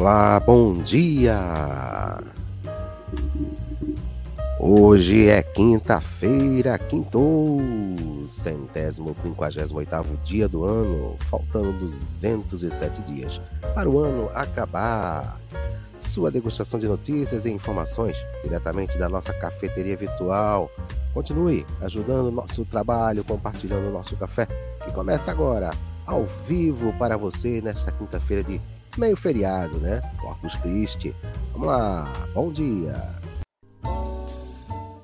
Olá, bom dia! Hoje é quinta-feira, quinto, centésimo quinquagésimo oitavo dia do ano, faltando 207 dias para o ano acabar. Sua degustação de notícias e informações diretamente da nossa cafeteria virtual. Continue ajudando o nosso trabalho, compartilhando o nosso café, que começa agora, ao vivo para você nesta quinta-feira de meio feriado, né? Corpus Christi. Vamos lá, bom dia!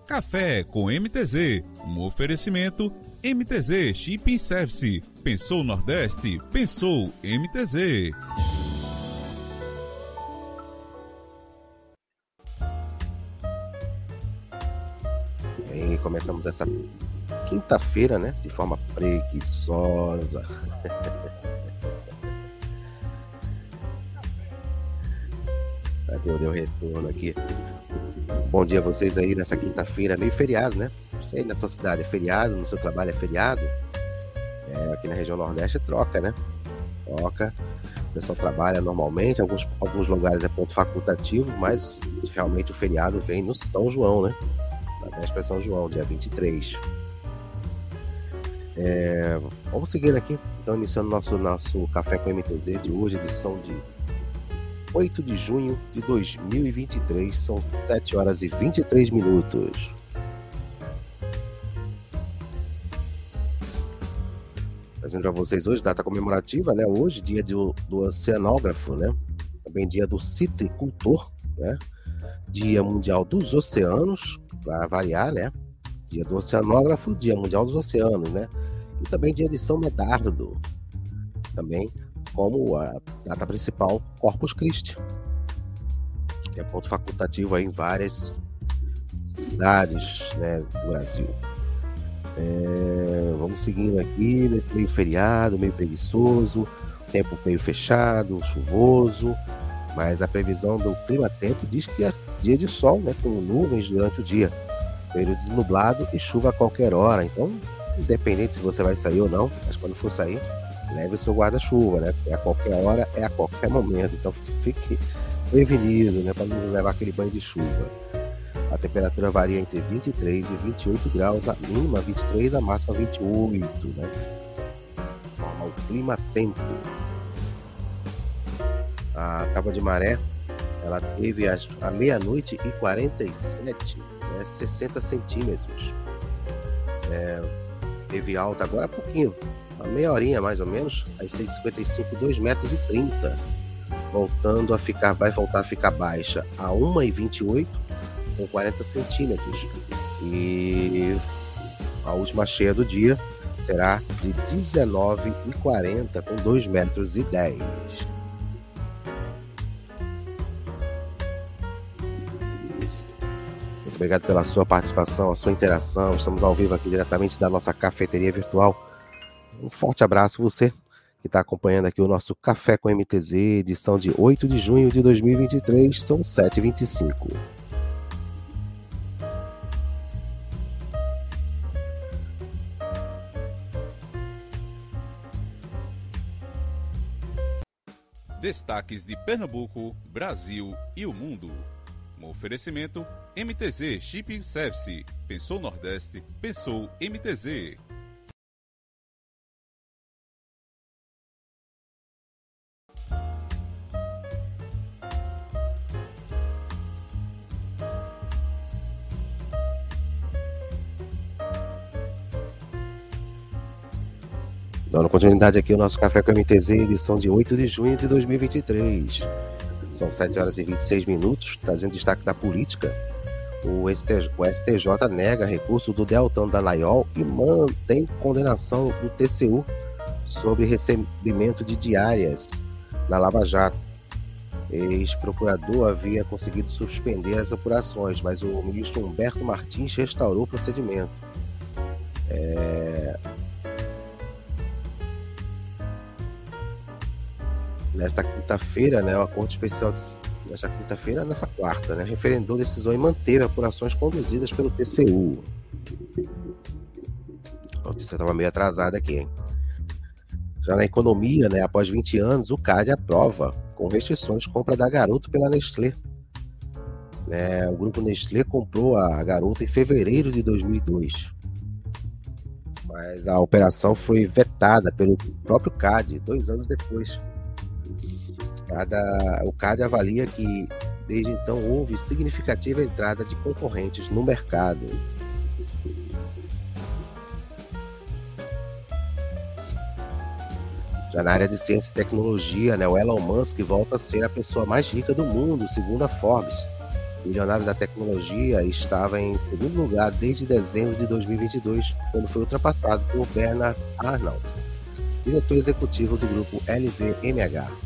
Café com MTZ, um oferecimento MTZ Shipping Service. Pensou Nordeste? Pensou MTZ. E começamos essa quinta-feira, né? De forma preguiçosa. O retorno aqui? Bom dia a vocês aí nessa quinta-feira, meio feriado, né? Sei, na tua cidade é feriado, no seu trabalho é feriado. É, aqui na região Nordeste troca, né? Troca. O pessoal trabalha normalmente, alguns, alguns lugares é ponto facultativo, mas realmente o feriado vem no São João, né? Na véspera São João, dia 23. É, vamos seguir aqui, então, iniciando nosso, nosso Café com MTZ de hoje, edição de 8 de junho de 2023, são 7 horas e 23 minutos. Trazendo a vocês hoje, data comemorativa, né? Hoje, dia do, do oceanógrafo, né? Também dia do citricultor, né? Dia Mundial dos Oceanos, para variar, né? Dia do Oceanógrafo, Dia Mundial dos Oceanos, né? E também dia de São Medardo, também como a data principal Corpus Christi, que é ponto facultativo em várias cidades né, do Brasil. É, vamos seguindo aqui nesse meio feriado, meio preguiçoso, tempo meio fechado, chuvoso, mas a previsão do clima-tempo diz que é dia de sol, né, com nuvens durante o dia, período de nublado e chuva a qualquer hora. Então, independente se você vai sair ou não, mas quando for sair, leve seu guarda-chuva, né? É a qualquer hora, é a qualquer momento. Então fique prevenido, né? Para não levar aquele banho de chuva. A temperatura varia entre 23 e 28 graus, a mínima 23, a máxima 28, né? Forma o clima-tempo. A tábua de maré, ela teve a, a meia-noite e 47, né? 60 centímetros. É, teve alta agora há pouquinho, uma meia horinha mais ou menos, às 6h55, 2 metros e 30, voltando a ficar, vai voltar a ficar baixa a 1h28 com 40 centímetros. E a última cheia do dia será de 19h40 com 2 metros e 10. Muito obrigado pela sua participação, a sua interação. Estamos ao vivo aqui diretamente da nossa cafeteria virtual um forte abraço você que está acompanhando aqui o nosso Café com MTZ, edição de 8 de junho de 2023, são 7h25. Destaques de Pernambuco, Brasil e o mundo. Um oferecimento MTZ Shipping Service. Pensou Nordeste, pensou MTZ. Dando continuidade aqui o nosso Café com MTZ, edição de 8 de junho de 2023. São 7 horas e 26 minutos, trazendo destaque da política. O STJ, o STJ nega recurso do Deltan Dallagnol e mantém condenação do TCU sobre recebimento de diárias na Lava Jato. Ex-procurador havia conseguido suspender as apurações, mas o ministro Humberto Martins restaurou o procedimento. É, nesta quinta-feira, né, a Corte Especial nesta quinta-feira, nessa quarta, né, referendou decisão e manteve apurações conduzidas pelo TCU. A notícia estava meio atrasada aqui, hein? Já na economia, né, após 20 anos, o CAD aprova com restrições, compra da Garoto pela Nestlé. É, o grupo Nestlé comprou a Garoto em fevereiro de 2002. Mas a operação foi vetada pelo próprio CAD dois anos depois. Cada, o CAD avalia que desde então houve significativa entrada de concorrentes no mercado. Já na área de ciência e tecnologia, né, o Elon Musk volta a ser a pessoa mais rica do mundo, segundo a Forbes. O milionário da tecnologia estava em segundo lugar desde dezembro de 2022, quando foi ultrapassado por Bernard Arnault, diretor executivo do grupo LVMH.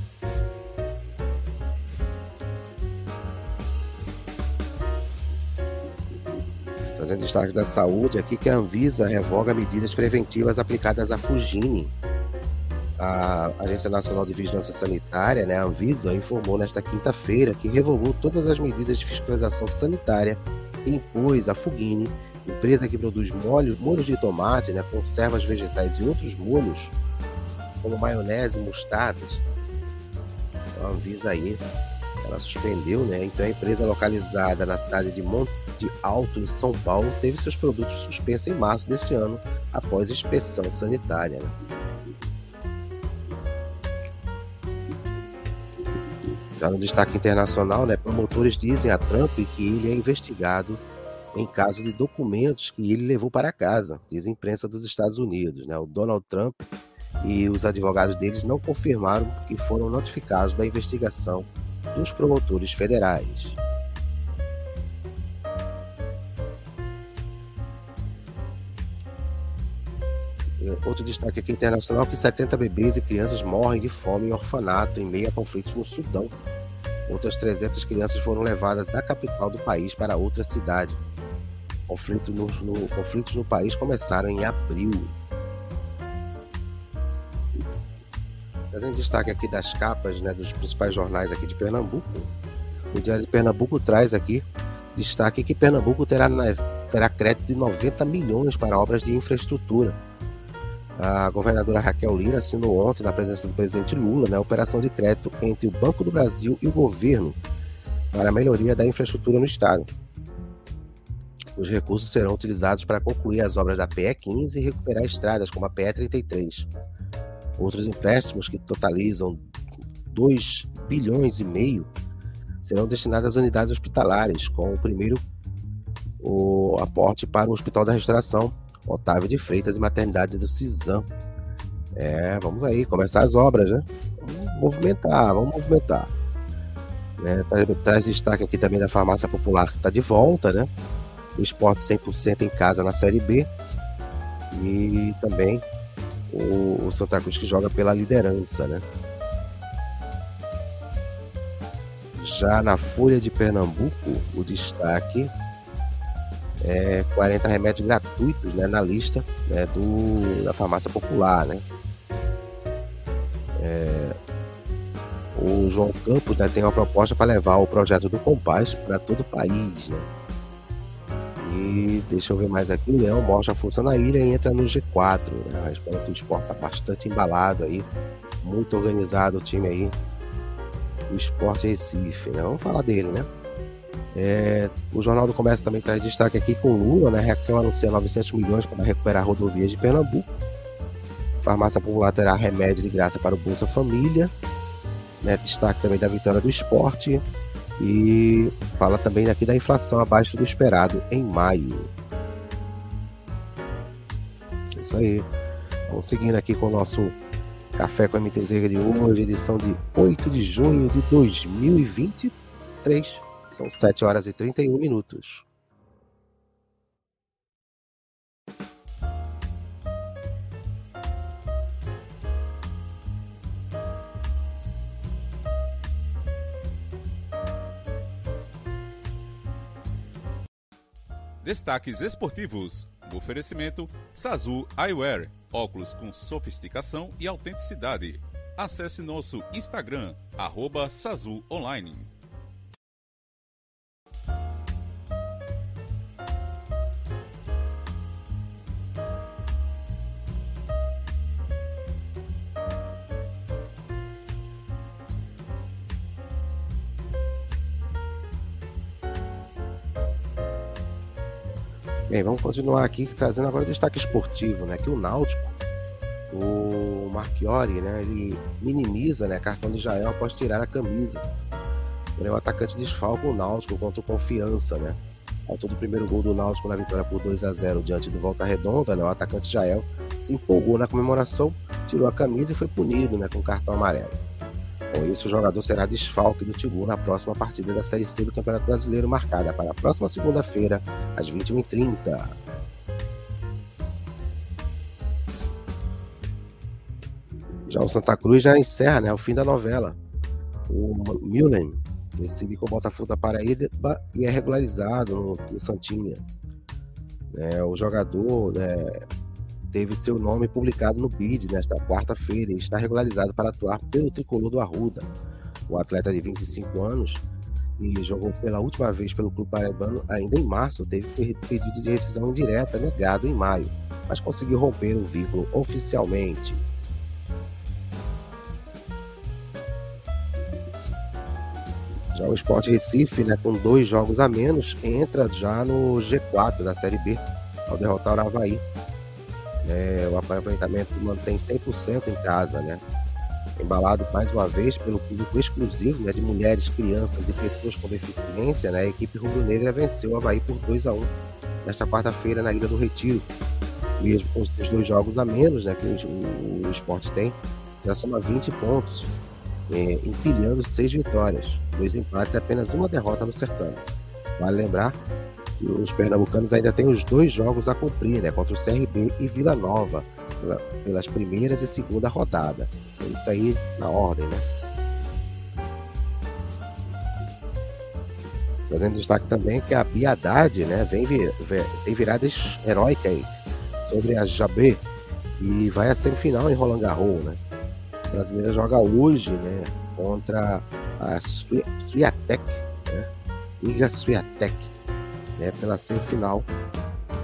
Trazendo destaque da saúde aqui que a Anvisa revoga medidas preventivas aplicadas à Fugine, a Agência Nacional de Vigilância Sanitária, né, a Anvisa, informou nesta quinta-feira que revogou todas as medidas de fiscalização sanitária e impôs à Fugini, empresa que produz molho, molhos de tomate, né, conservas vegetais e outros molhos, como maionese e mostardas. Então, a Anvisa aí, ela suspendeu, né? Então a empresa localizada na cidade de Monte Alto, em São Paulo, teve seus produtos suspensos em março deste ano, após inspeção sanitária. Né? Já no destaque internacional, né, promotores dizem a Trump que ele é investigado em caso de documentos que ele levou para casa, diz a imprensa dos Estados Unidos. Né? O Donald Trump e os advogados deles não confirmaram que foram notificados da investigação dos promotores federais. Outro destaque aqui internacional que 70 bebês e crianças morrem de fome em orfanato em meio a conflitos no Sudão. Outras 300 crianças foram levadas da capital do país para outra cidade. Conflito no, no, conflitos no país começaram em abril. Trazendo destaque aqui das capas né, dos principais jornais aqui de Pernambuco. O Diário de Pernambuco traz aqui destaque que Pernambuco terá, terá crédito de 90 milhões para obras de infraestrutura. A governadora Raquel Lira assinou ontem, na presença do presidente Lula, né, a operação de crédito entre o Banco do Brasil e o governo para a melhoria da infraestrutura no estado. Os recursos serão utilizados para concluir as obras da PE 15 e recuperar estradas como a PE 33. Outros empréstimos que totalizam 2 bilhões e meio serão destinados às unidades hospitalares, com o primeiro o aporte para o Hospital da Restauração, Otávio de Freitas e Maternidade do Cisam. É, vamos aí, começar as obras, né? Vamos movimentar, vamos movimentar. Né? Traz, traz destaque aqui também da farmácia popular que está de volta, né? O esporte 100% em casa na Série B. E também o, o Santa Cruz que joga pela liderança, né? Já na Folha de Pernambuco, o destaque é, 40 remédios gratuitos né, na lista né, do, da farmácia popular. Né? É, o João Campos né, tem uma proposta para levar o projeto do Compás para todo o país. Né? E deixa eu ver mais aqui, o Leão mostra a força na ilha e entra no G4. Né? A Espanha do Esporte está bastante embalado aí, muito organizado o time aí. O Esporte Recife, né? Vamos falar dele, né? É, o Jornal do Comércio também traz destaque aqui com Lula, né? Raquel anuncia 900 milhões para recuperar rodovias de Pernambuco. Farmácia Popular terá remédio de graça para o Bolsa Família. Né? Destaque também da vitória do esporte. E fala também aqui da inflação abaixo do esperado em maio. É isso aí. Vamos seguindo aqui com o nosso Café com MTZ de hoje, edição de 8 de junho de 2023. São 7 horas e 31 minutos. Destaques esportivos. Oferecimento Sazu Eyewear. Óculos com sofisticação e autenticidade. Acesse nosso Instagram, arroba Sazu Online. Bem, vamos continuar aqui trazendo agora o destaque esportivo, né? Que o Náutico, o Marchiori, né? Ele minimiza né, cartão de Jael após tirar a camisa. Porém, o atacante desfalca o Náutico contra o Confiança, né? Autor do primeiro gol do Náutico na vitória por 2 a 0 diante do Volta Redonda, né? O atacante Jael se empolgou na comemoração, tirou a camisa e foi punido, né? Com cartão amarelo. Com isso, o jogador será desfalque do Timbu na próxima partida da Série C do Campeonato Brasileiro, marcada para a próxima segunda-feira, às 21h30. Já o Santa Cruz já encerra né, o fim da novela. O Milen decide com o Botafogo da Paraíba e é regularizado no, no Santinha. É, o jogador né, teve seu nome publicado no BID nesta quarta-feira e está regularizado para atuar pelo tricolor do Arruda. O atleta de 25 anos e jogou pela última vez pelo clube paraibano ainda em março, teve pedido de rescisão indireta negado em maio, mas conseguiu romper o vínculo oficialmente. Já o Sport Recife, né, com dois jogos a menos, entra já no G4 da Série B, ao derrotar o Havaí é, o aproveitamento mantém 100% em casa, né? Embalado mais uma vez pelo público exclusivo né, de mulheres, crianças e pessoas com deficiência, né, a equipe rubro-negra venceu o Havaí por 2 a 1 nesta quarta-feira na Ilha do Retiro. Mesmo com os dois jogos a menos né, que o, o, esporte tem, já soma 20 pontos, é, empilhando seis vitórias, dois empates e apenas uma derrota no certame. Vale lembrar os pernambucanos ainda têm os dois jogos a cumprir, né? Contra o CRB e Vila Nova, pelas primeiras e segunda rodada. É isso aí na ordem, né? Fazendo destaque também que a Biadade, né, vem vir, tem viradas heróicas aí sobre a Jabé e vai à semifinal em Roland Garros, né? A brasileira joga hoje, né, contra a Suiatec, né? Liga Suiatec né, pela semifinal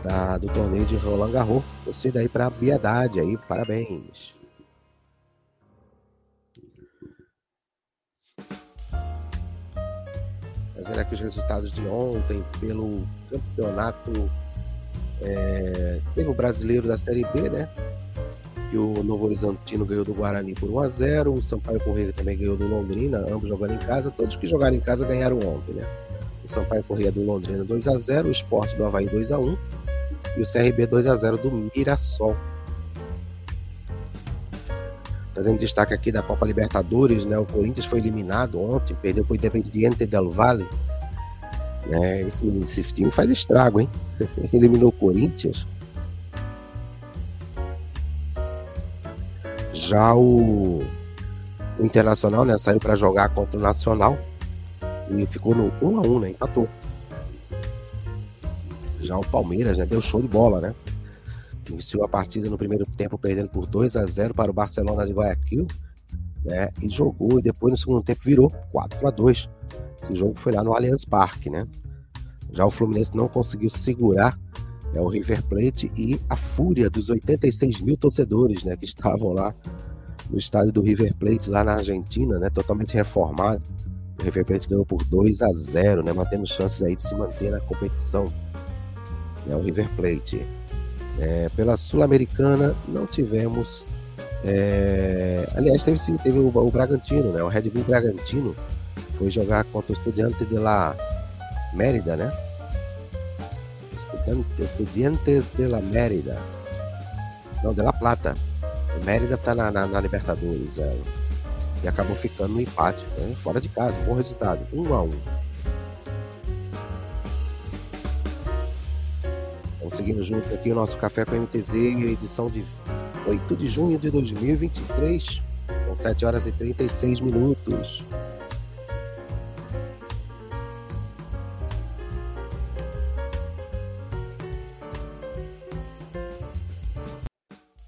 da, do torneio de Roland Garros. Torcida aí para a Piedade aí, parabéns. Fazendo aqui os resultados de ontem pelo campeonato. É, teve o brasileiro da Série B, né? Que o Novo Horizontino ganhou do Guarani por 1 a 0 O Sampaio Correia também ganhou do Londrina, ambos jogando em casa. Todos que jogaram em casa ganharam ontem, né? O Sampaio Corrêa do Londrina 2 a 0 o Esporte do Havaí 2 a 1 e o CRB 2 a 0 do Mirassol. Fazendo destaque aqui da Copa Libertadores, né? O Corinthians foi eliminado ontem, perdeu para o Independiente del Valle. É, esse, esse time faz estrago, hein? Eliminou o Corinthians. Já o, o Internacional, né? Saiu para jogar contra o Nacional e ficou no 1 a 1 né? Empatou. Já o Palmeiras, né? Deu show de bola, né? Iniciou a partida no primeiro tempo perdendo por 2 a 0 para o Barcelona de Guayaquil, né? E jogou e depois no segundo tempo virou 4 a 2. Esse jogo foi lá no Allianz Parque, né? Já o Fluminense não conseguiu segurar né, o River Plate e a fúria dos 86 mil torcedores, né? Que estavam lá no estádio do River Plate lá na Argentina, né? Totalmente reformado River Plate ganhou por 2 a 0 né? Mantendo chances aí de se manter na competição. É o River Plate. É, pela Sul-Americana não tivemos. É... Aliás, teve, teve o, o, Bragantino, né? O Red Bull Bragantino foi jogar contra o Estudiante de la Mérida, né? Estudiantes de la Mérida. Não, de la Plata. O Mérida tá na, na, na Libertadores. É e acabou ficando no empate, né? fora de casa, bom resultado, 1 um a 1 um. Vamos seguindo junto aqui o nosso Café com MTZ, edição de 8 de junho de 2023. São 7 horas e 36 minutos.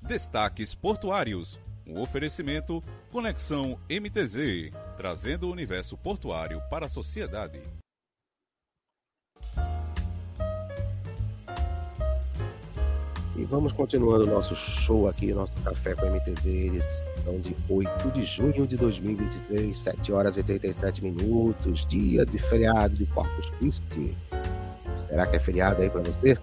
Destaques Portuários um oferecimento Conexão MTZ, trazendo o universo portuário para a sociedade. E vamos continuando nosso show aqui, nosso Café com MTZ, edição de 8 de junho de 2023, 7 horas e 37 minutos, dia de feriado de Corpus Christi. Será que é feriado aí para você?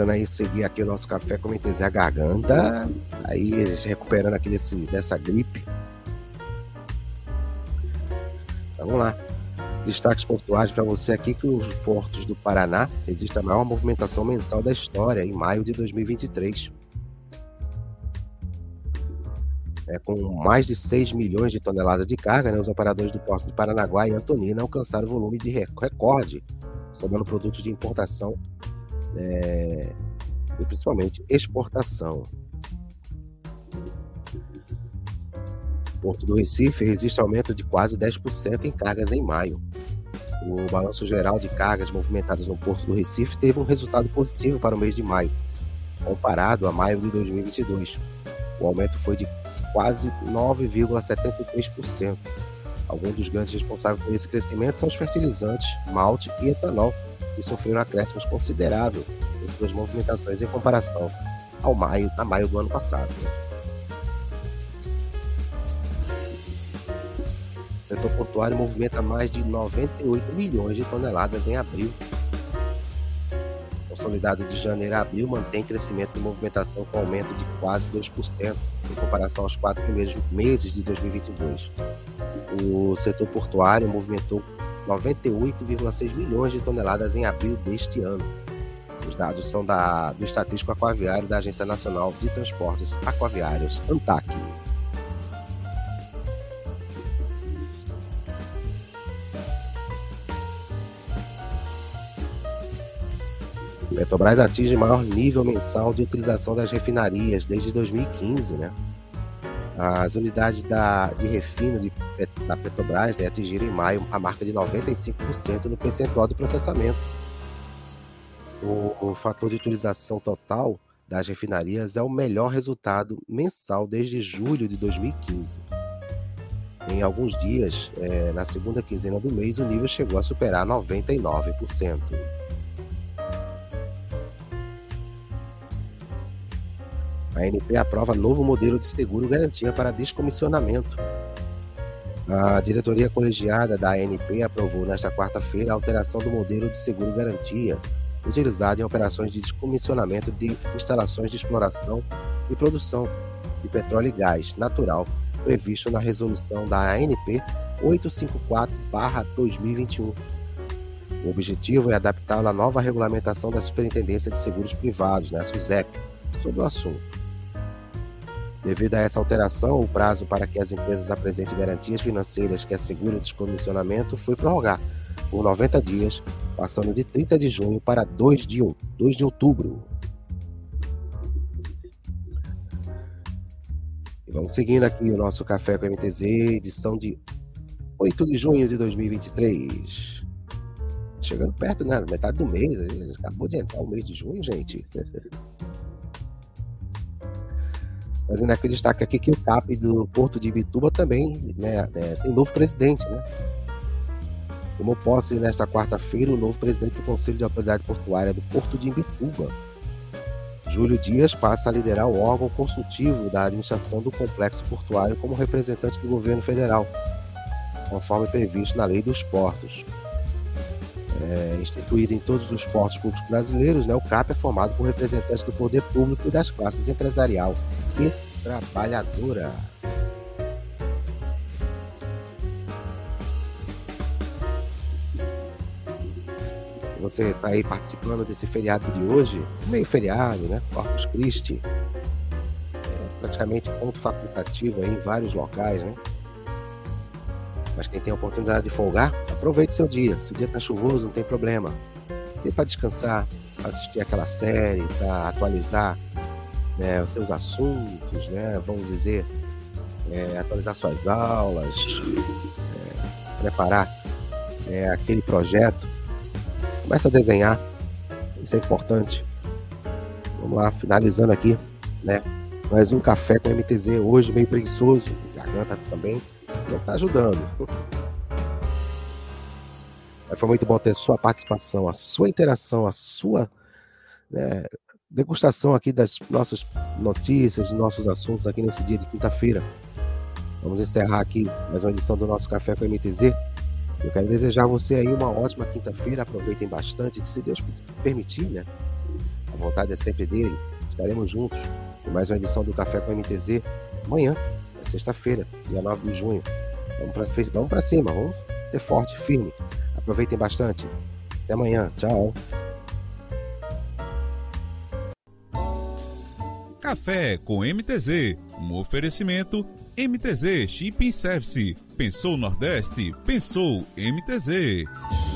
Tentando aí seguir aqui o nosso café com MTZ a garganta. Aí recuperando aqui desse, dessa gripe. Vamos lá. Destaques pontuais para você aqui que os portos do Paraná existe a maior movimentação mensal da história em maio de 2023. É, com mais de 6 milhões de toneladas de carga, né, os operadores do Porto de Paranaguá e Antonina alcançaram volume de recorde, somando produtos de importação é, e principalmente exportação. Porto do Recife registra aumento de quase 10% em cargas em maio. O balanço geral de cargas movimentadas no Porto do Recife teve um resultado positivo para o mês de maio, comparado a maio de 2022. O aumento foi de quase 9,73%. Alguns dos grandes responsáveis por esse crescimento são os fertilizantes, malte e etanol, que sofreram acréscimos consideráveis em suas movimentações em comparação ao maio, a maio do ano passado. O setor portuário movimenta mais de 98 milhões de toneladas em abril. Consolidado de janeiro a abril mantém crescimento de movimentação com aumento de quase 2% em comparação aos quatro primeiros meses de 2022. O setor portuário movimentou 98,6 milhões de toneladas em abril deste ano. Os dados são da, do Estatístico Aquaviário da Agência Nacional de Transportes Aquaviários, ANTAC. Petrobras atinge maior nível mensal de utilização das refinarias desde 2015, né? As unidades da, de refino de, da Petrobras né, atingiram em maio a marca de 95% no percentual de processamento. O, o fator de utilização total das refinarias é o melhor resultado mensal desde julho de 2015. Em alguns dias, é, na segunda quinzena do mês, o nível chegou a superar 99%. A ANP aprova novo modelo de seguro garantia para descomissionamento. A diretoria colegiada da ANP aprovou nesta quarta-feira a alteração do modelo de seguro garantia utilizado em operações de descomissionamento de instalações de exploração e produção de petróleo e gás natural, previsto na resolução da ANP 854-2021. O objetivo é adaptá-la à nova regulamentação da Superintendência de Seguros Privados, né, SUSEP, sobre o assunto. Devido a essa alteração, o prazo para que as empresas apresentem garantias financeiras que asseguram o descomissionamento foi prorrogado por 90 dias, passando de 30 de junho para 2 de, 2 de outubro. E vamos seguindo aqui o nosso Café com MTZ, edição de 8 de junho de 2023. Chegando perto, né? Metade do mês, acabou de entrar o mês de junho, gente. Fazendo aqui destaque aqui que o CAP do Porto de Ibituba também né, é, tem novo presidente, né? Tomou posse nesta quarta-feira o novo presidente do Conselho de Autoridade Portuária do Porto de Ibituba. Júlio Dias passa a liderar o órgão consultivo da administração do complexo portuário como representante do governo federal, conforme previsto na Lei dos Portos. É, instituído em todos os portos públicos brasileiros, né, o CAP é formado por representantes do poder público e das classes empresarial e trabalhadora. Você está aí participando desse feriado de hoje, meio feriado, né? Corpus Christi. É praticamente ponto facultativo aí em vários locais, né? Mas quem tem a oportunidade de folgar, aproveite seu dia. Se o dia está chuvoso, não tem problema. Tem para descansar, assistir aquela série, para atualizar né, os seus assuntos, né, vamos dizer, é, atualizar suas aulas, é, preparar é, aquele projeto. Começa a desenhar, isso é importante. Vamos lá, finalizando aqui, né? Mais um café com MTZ hoje, meio preguiçoso, garganta também, não está ajudando. Mas foi muito bom ter sua participação, a sua interação, a sua né, degustação aqui das nossas notícias, nossos assuntos aqui nesse dia de quinta-feira. Vamos encerrar aqui mais uma edição do nosso Café com a MTZ. Eu quero desejar a você aí uma ótima quinta-feira. Aproveitem bastante, que se Deus permitir, né? A vontade é sempre dele. Estaremos juntos em mais uma edição do Café com a MTZ amanhã, é sexta-feira, dia 9 de junho. Vamos para vamos pra cima, vamos ser forte, firme. Aproveitem bastante. Até amanhã. Tchau. Café com MTZ, um oferecimento MTZ Shipping Service. Pensou Nordeste? Pensou MTZ.